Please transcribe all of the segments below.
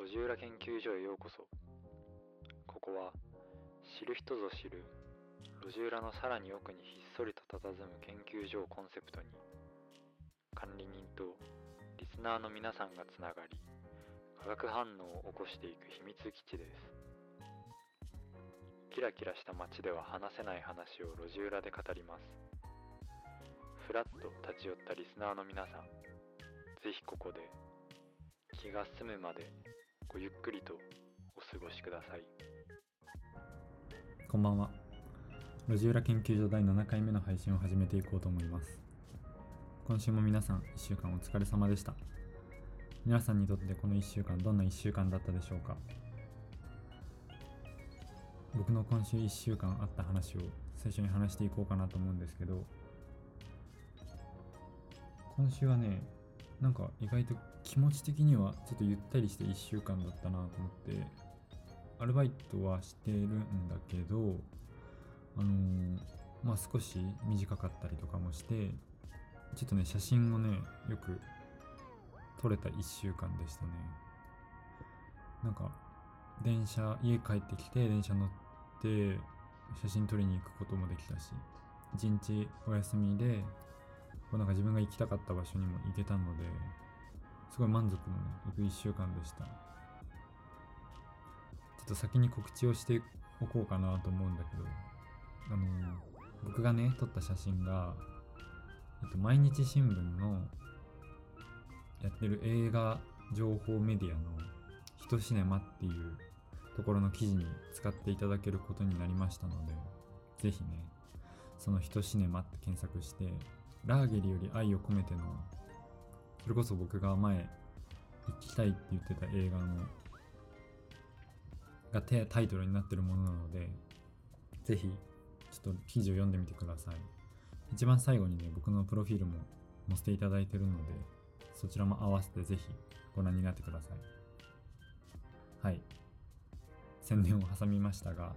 路地裏研究所へようこそ。ここは知る人ぞ知る路地裏のさらに奥にひっそりと佇む研究所をコンセプトに管理人とリスナーの皆さんがつながり化学反応を起こしていく秘密基地です。キラキラした街では話せない話を路地裏で語ります。ふらっと立ち寄ったリスナーの皆さんぜひここで気が済むまでごゆっくりとお過ごしくださいこんばんは。路地裏研究所第7回目の配信を始めていこうと思います。今週も皆さん、1週間お疲れ様でした。皆さんにとってこの1週間、どんな1週間だったでしょうか？僕の今週1週間あった話を最初に話していこうかなと思うんですけど、今週はね、なんか意外と気持ち的にはちょっとゆったりして1週間だったなと思って、アルバイトはしてるんだけど、あのーまあ少し短かったりとかもして、ちょっとね、写真をね、よく撮れた1週間でしたね。なんか、電車、家帰ってきて、電車乗って、写真撮りに行くこともできたし、一日お休みで、こうなんか自分が行きたかった場所にも行けたので、すごい満足のね、行く1週間でした。ちょっと先に告知をしておこうかなと思うんだけど、あの僕がね、撮った写真が、えっと、毎日新聞のやってる映画情報メディアのひとシネマっていうところの記事に使っていただけることになりましたので、ぜひね、そのひとシネマって検索して、ラーゲリより愛を込めての、それこそ僕が前行きたいって言ってた映画のがテタイトルになってるものなので、ぜひ、ちょっと記事を読んでみてください。一番最後にね、僕のプロフィールも載せていただいてるので、そちらも合わせてぜひご覧になってください。はい。宣伝を挟みましたが、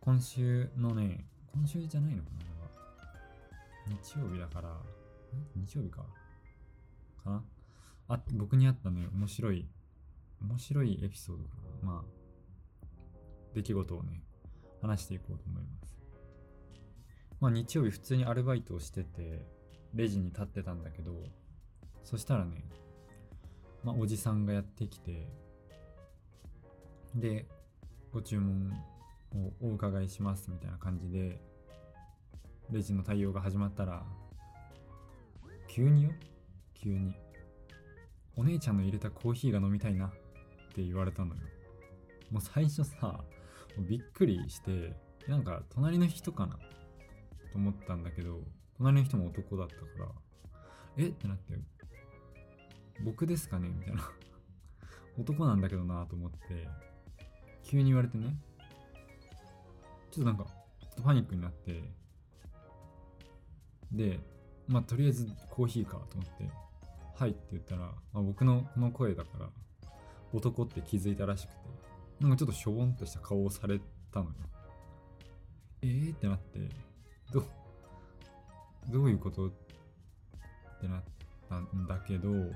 今週のね、今週じゃないのかな日曜日だから、日曜日かかなあ、僕にあったね、面白い、面白いエピソードかな。まあ、出来事をね、話していこうと思います。まあ日曜日普通にアルバイトをしてて、レジに立ってたんだけど、そしたらね、まあおじさんがやってきて、で、ご注文をお伺いしますみたいな感じで、レジの対応が始まったら、急によ急に。お姉ちゃんの入れたコーヒーが飲みたいなって言われたのよ。もう最初さ、びっくりして、なんか隣の人かなと思ったんだけど、隣の人も男だったから、え？ってなって、僕ですかね？みたいな。男なんだけどなと思って、急に言われてね、ちょっとなんか、ちょっとパニックになって、で、まあとりあえずコーヒーかと思って、はいって言ったら、あ、僕のこの声だから、男って気づいたらしくて、なんかちょっとしょぼんとした顔をされたのよ。えーってなって、どう、どういうことってなったんだけど、なん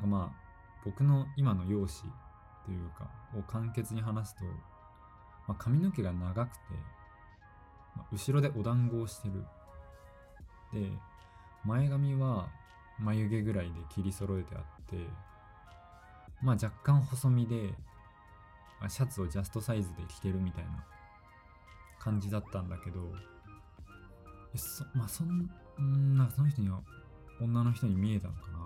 かまあ、僕の今の容姿というか、を簡潔に話すと、まあ、髪の毛が長くて、まあ後ろでお団子をしてる。で、前髪は眉毛ぐらいで切り揃えてあって、まあ若干細身で、シャツをジャストサイズで着てるみたいな感じだったんだけど、そまあそんなんかその人には女の人に見えたのかな？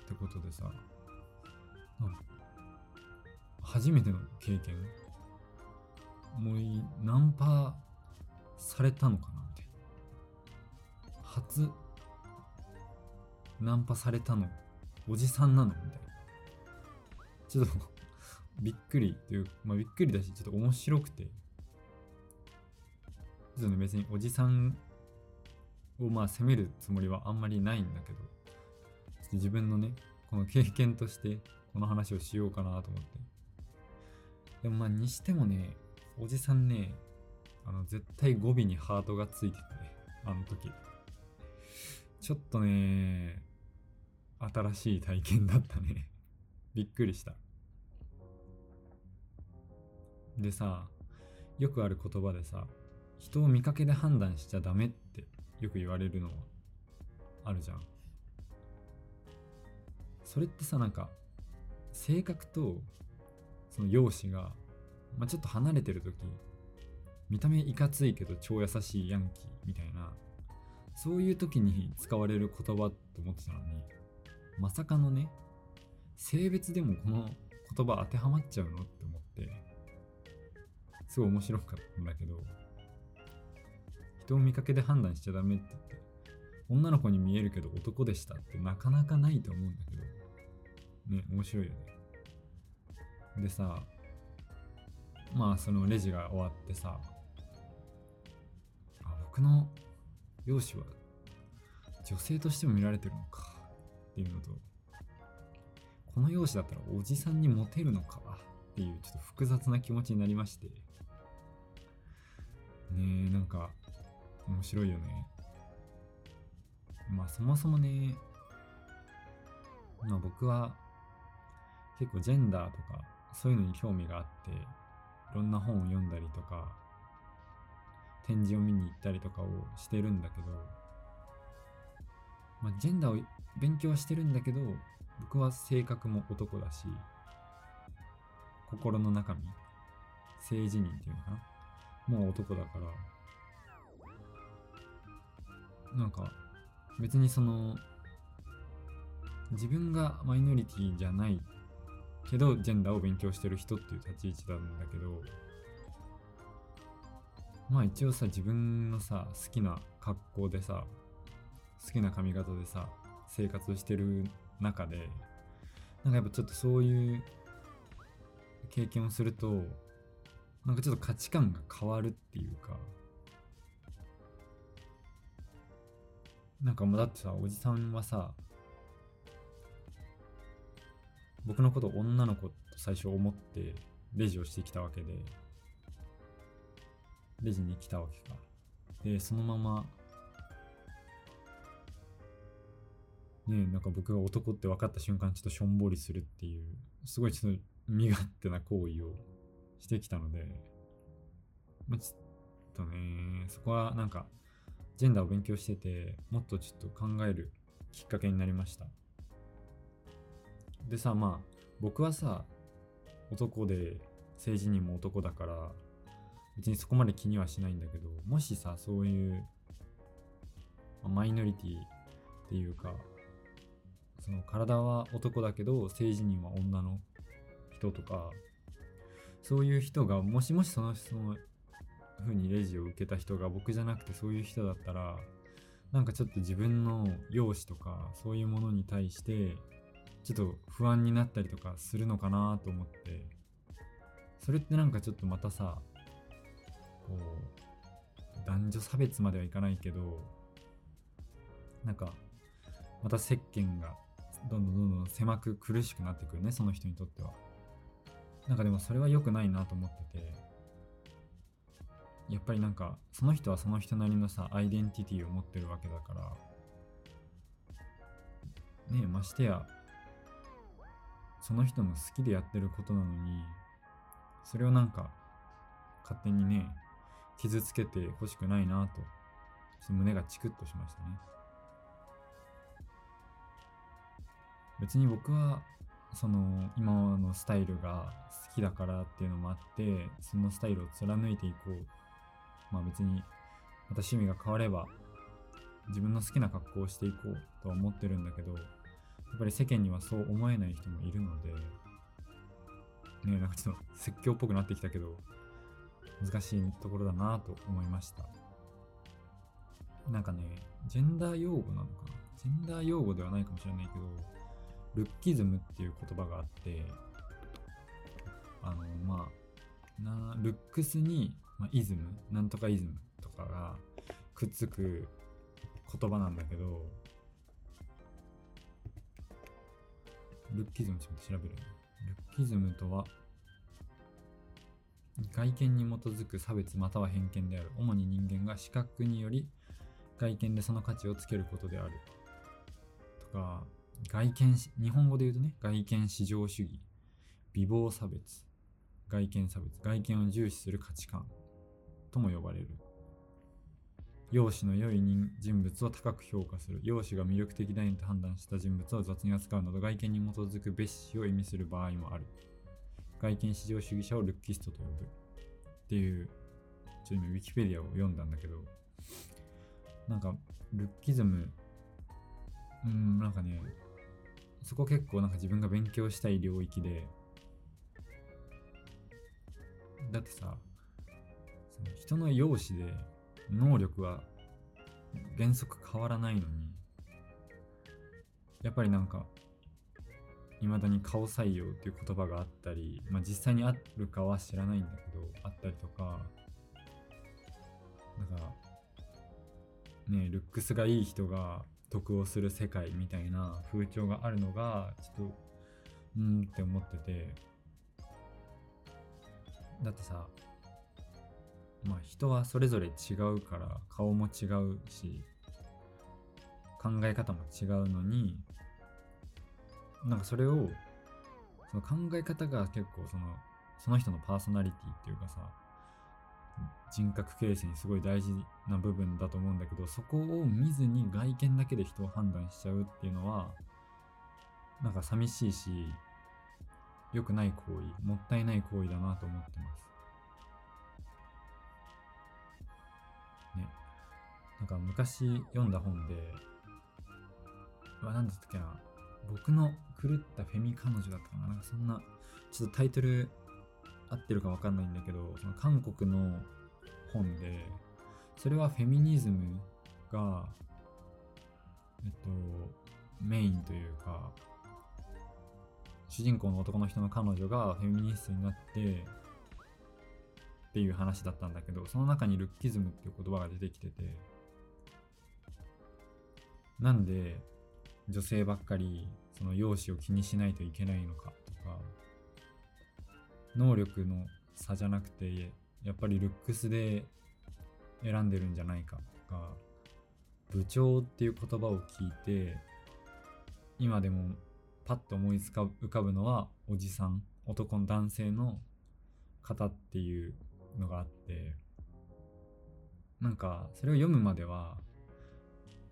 ってことでさ、初めての経験？もういナンパされたのかな？みたいな。初ナンパされたの？おじさんなの？みたいな。ちょっとびっくりという、まあびっくりだし、ちょっと面白くて。ちょっとね、別におじさんをまあ責めるつもりはあんまりないんだけど、ちょっと自分のね、この経験としてこの話をしようかなと思って。でもまあにしてもね、おじさんね、あの絶対語尾にハートがついてて、あの時。ちょっとね、新しい体験だったね。びっくりしたでさよくある言葉でさ人を見かけで判断しちゃダメってよく言われるのはあるじゃんそれってさなんか性格とその容姿が、まあ、ちょっと離れてる時見た目いかついけど超優しいヤンキーみたいなそういう時に使われる言葉と思ってたのにまさかのね性別でもこの言葉当てはまっちゃうのって思ってすごい面白かったんだけど人を見かけで判断しちゃダメって言って女の子に見えるけど男でしたってなかなかないと思うんだけどね面白いよね。でさまあそのレジが終わってさあ僕の容姿は女性としても見られてるのか。っていうのとこの容姿だったらおじさんにモテるのかっていうちょっと複雑な気持ちになりまして。ねえなんか面白いよね。まあそもそもねまあ僕は結構ジェンダーとかそういうのに興味があっていろんな本を読んだりとか展示を見に行ったりとかをしてるんだけど、まあ、ジェンダーを勉強してるんだけど僕は性格も男だし心の中身性自認っていうのかな？もう男だから。なんか別にその自分がマイノリティじゃないけどジェンダーを勉強してる人っていう立ち位置なんだけどまあ一応さ自分のさ好きな格好でさ好きな髪型でさ生活してる中でなんかやっぱちょっとそういう経験をするとなんかちょっと価値観が変わるっていうかなんかもうだってさおじさんはさ僕のことを女の子と最初思ってレジをしてきたわけでレジに来たわけか。でそのままねなんか僕が男って分かった瞬間ちょっとしょんぼりするっていうすごいちょっと身勝手な行為をしてきたのでまあちょっとねそこはなんかジェンダーを勉強しててもっとちょっと考えるきっかけになりました。でさまあ僕はさ男で政治にも男だから別にそこまで気にはしないんだけどもしさそういうマイノリティっていうかその体は男だけど政治人は女の人とかそういう人がもしもしそのその風にレジを受けた人が僕じゃなくてそういう人だったらなんかちょっと自分の容姿とかそういうものに対してちょっと不安になったりとかするのかなと思ってそれってなんかちょっとまたさこう男女差別まではいかないけどなんかまた接見がどんどんどんどん狭く苦しくなってくるねその人にとっては。なんかでもそれは良くないなと思ってて。やっぱりなんかその人はその人なりのさアイデンティティを持ってるわけだから。ねえましてやその人の好きでやってることなのにそれをなんか勝手にね傷つけてほしくないなとちょっと胸がチクッとしましたね。別に僕はその今のスタイルが好きだからっていうのもあってそのスタイルを貫いていこう。まあ別にまた趣味が変われば自分の好きな格好をしていこうとは思ってるんだけどやっぱり世間にはそう思えない人もいるのでねなんかちょっと説教っぽくなってきたけど難しいところだなと思いました。なんかねジェンダー用語なのかな？ジェンダー用語ではないかもしれないけどルッキズムっていう言葉があってあのまあなルックスに、まあ、イズムなんとかイズムとかがくっつく言葉なんだけどルッキズムちょっと調べるルッキズムとは外見に基づく差別または偏見である。主に人間が視覚により外見でその価値をつけることである。外見日本語で言うとね外見至上主義美貌差別外見差別外見を重視する価値観とも呼ばれる。容姿の良い人人物を高く評価する。容姿が魅力的だと判断した人物を雑に扱うなど外見に基づく蔑視を意味する場合もある。外見至上主義者をルッキストと呼ぶ。っていうちょっと今ウィキペディアを読んだんだけどなんかルッキズムうんなんかねそこ結構なんか自分が勉強したい領域で。だってさその人の容姿で能力は原則変わらないのにやっぱりなんかいまだに顔採用っていう言葉があったり、まあ、実際にあるかは知らないんだけどあったりとかだからねルックスがいい人が得をする世界みたいな風潮があるのがちょっとうーんって思ってて。だってさまあ人はそれぞれ違うから顔も違うし考え方も違うのになんかそれをその考え方が結構そのその人のパーソナリティっていうかさ人格形成にすごい大事な部分だと思うんだけどそこを見ずに外見だけで人を判断しちゃうっていうのはなんか寂しいし良くない行為もったいない行為だなと思ってます。ね。なんか昔読んだ本で何だったっけな。僕の狂ったフェミ彼女だったかな。なんかそんなちょっとタイトル合ってるかわかんないんだけどその韓国の本でそれはフェミニズムがえっとメインというか主人公の男の人の彼女がフェミニストになってっていう話だったんだけどその中にルッキズムっていう言葉が出てきててなんで女性ばっかりその容姿を気にしないといけないのかとか能力の差じゃなくてやっぱりルックスで選んでるんじゃないかとか部長っていう言葉を聞いて今でもパッと思い浮かぶのはおじさん男の男性の方っていうのがあってなんかそれを読むまでは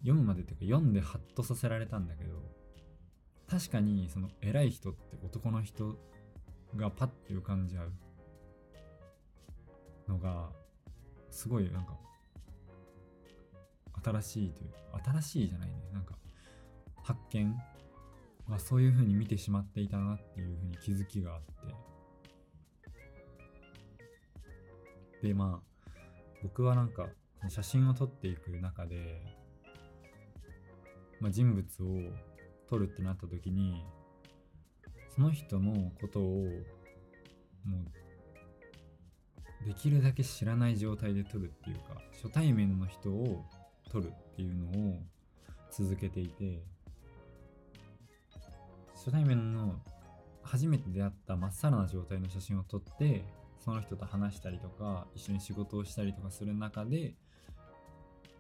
読むまでっていうか読んでハッとさせられたんだけど確かにその偉い人って男の人がパッて浮かんじゃうのがすごいなんか新しいというか新しいじゃないね。なんか発見はそういう風に見てしまっていたなっていう風に気づきがあって。でまあ僕はなんか写真を撮っていく中で、まあ、人物を撮るってなった時にその人のことをもうできるだけ知らない状態で撮るっていうか初対面の人を撮るっていうのを続けていて初対面の初めて出会ったまっさらな状態の写真を撮ってその人と話したりとか一緒に仕事をしたりとかする中で、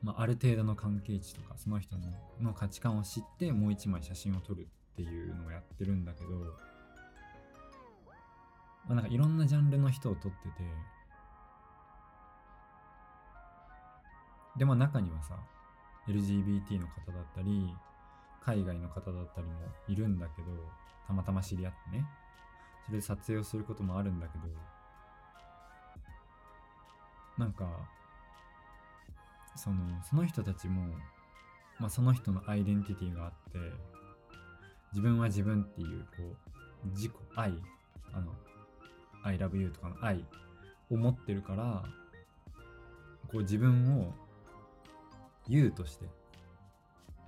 まあ、ある程度の関係値とかその人の価値観を知ってもう一枚写真を撮るっていうのをやってるんだけど、まあ、なんかいろんなジャンルの人を撮っててでも中にはさ LGBT の方だったり海外の方だったりもいるんだけどたまたま知り合ってね。それで撮影をすることもあるんだけどなんかそのその人たちも、まあ、その人のアイデンティティがあって自分は自分っていうこう自己愛あの I love you とかの愛を持ってるからこう自分を U として。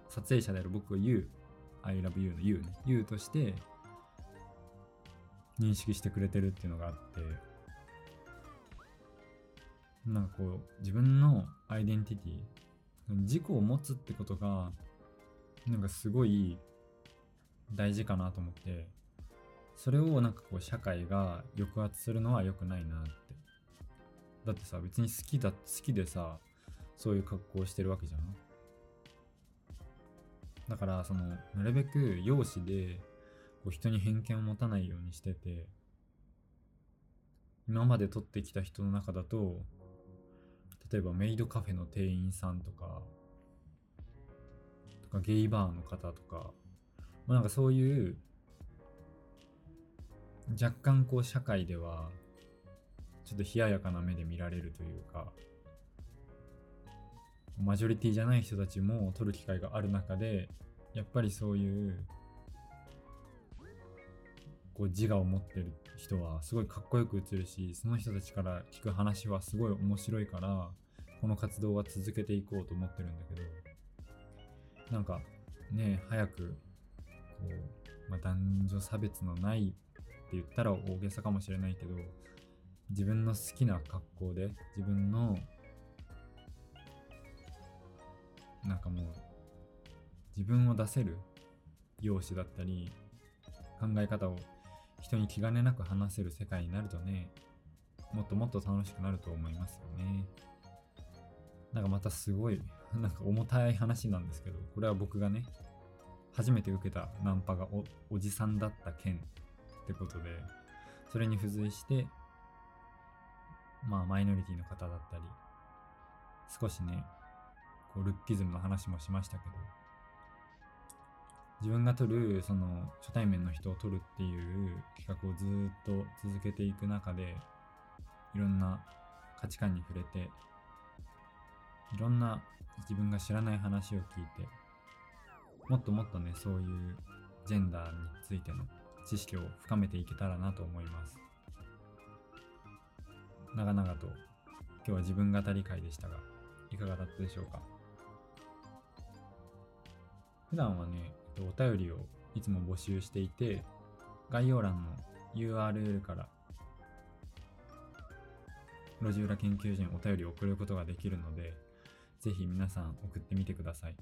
撮影者である僕を You I love you の You ね。You として。認識してくれてるっていうのがあって。なんかこう自分のアイデンティティ自己を持つってことがなんかすごい大事かなと思って。それをなんかこう社会が抑圧するのは良くないなって。だってさ別に好きだ好きでさそういう格好をしてるわけじゃん。だからそのなるべく容姿でこう人に偏見を持たないようにしてて今まで撮ってきた人の中だと例えばメイドカフェの店員さんとかとかゲイバーの方とか、まあ、なんかそういう若干こう社会ではちょっと冷ややかな目で見られるというかマジョリティじゃない人たちも撮る機会がある中でやっぱりそういうこう自我を持ってる人はすごいかっこよく映るしその人たちから聞く話はすごい面白いからこの活動は続けていこうと思ってるんだけどなんかね早くこう、まあ、男女差別のないって言ったら大げさかもしれないけど自分の好きな格好で自分のなんかもう自分を出せる容姿だったり考え方を人に気兼ねなく話せる世界になるとねもっともっと楽しくなると思いますよね。なんかまたすごいなんか重たい話なんですけどこれは僕がね初めて受けたナンパがおおじさんだった件ってことでそれに付随してまあマイノリティの方だったり少しねこうルッキズムの話もしましたけど自分が撮るその初対面の人を撮るっていう企画をずっと続けていく中でいろんな価値観に触れていろんな自分が知らない話を聞いてもっともっとねそういうジェンダーについての知識を深めていけたらなと思います。長々と今日は自分語り会でしたがいかがだったでしょうか？普段はねお便りをいつも募集していて概要欄の URL から路地裏研究所にお便りを送ることができるのでぜひ皆さん送ってみてください。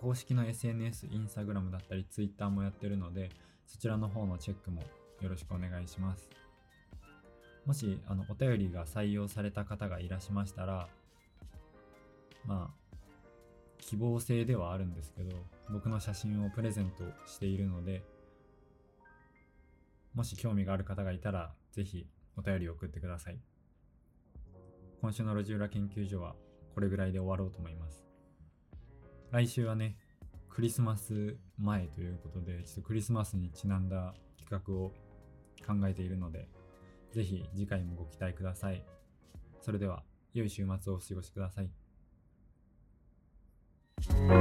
公式の SNS、インスタグラムだったり Twitter もやってるのでそちらの方のチェックもよろしくお願いします。もしあのお便りが採用された方がいらっしゃいましたらまあ希望性ではあるんですけど僕の写真をプレゼントしているのでもし興味がある方がいたらぜひお便りを送ってください。今週の路地裏研究所はこれぐらいで終わろうと思います。来週はねクリスマス前ということでちょっとクリスマスにちなんだ企画を考えているのでぜひ次回もご期待ください。それでは良い週末をお過ごしください。Podcast.